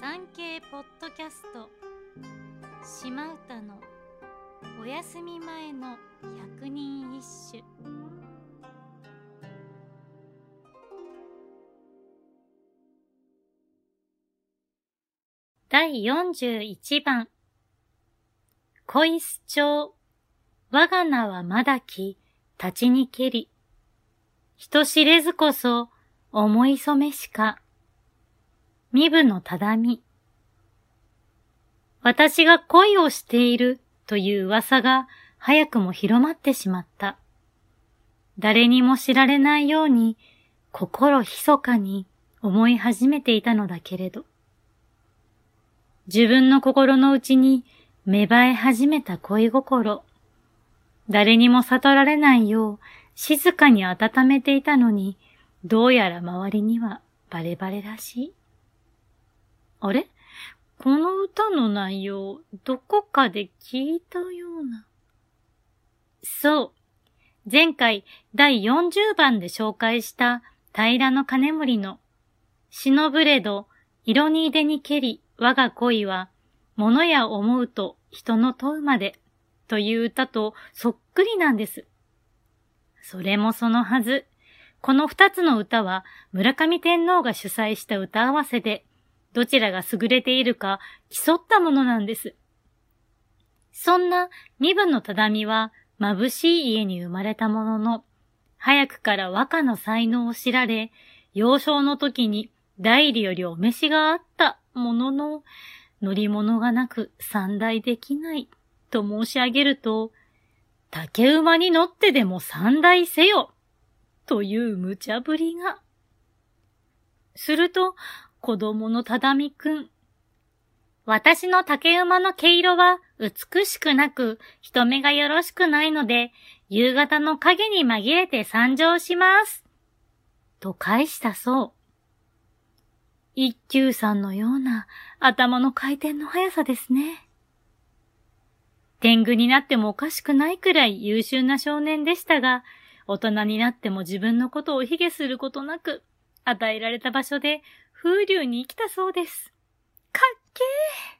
産経ポッドキャスト。島唄のお休み前の百人一首。第41番。小石町我が名はまだき。立ちにけり。人知れずこそ思い染めしか。身分のただみ。私が恋をしているという噂が早くも広まってしまった。誰にも知られないように心密かに思い始めていたのだけれど。自分の心の内に芽生え始めた恋心。誰にも悟られないよう静かに温めていたのに、どうやら周りにはバレバレらしい。あれ？この歌の内容、どこかで聞いたような。そう。前回第40番で紹介した平野金森のシノブレド、色に出にけり、我が恋は、物や思うと人の問うまでという歌とそっくりなんです。それもそのはず。この二つの歌は村上天皇が主催した歌合わせでどちらが優れているか競ったものなんです。そんな身分のたみは眩しい家に生まれたものの、早くから和歌の才能を知られ、幼少の時に代理よりお召しがあったものの、乗り物がなく三代できないと申し上げると、竹馬に乗ってでも三代せよという無茶ぶりが。すると、子供のただみくん。私の竹馬の毛色は美しくなく、人目がよろしくないので、夕方の影に紛れて参上します。と返したそう。一休さんのような頭の回転の速さですね。天狗になってもおかしくないくらい優秀な少年でしたが、大人になっても自分のことを卑下することなく、与えられた場所で風流に生きたそうです。かっけー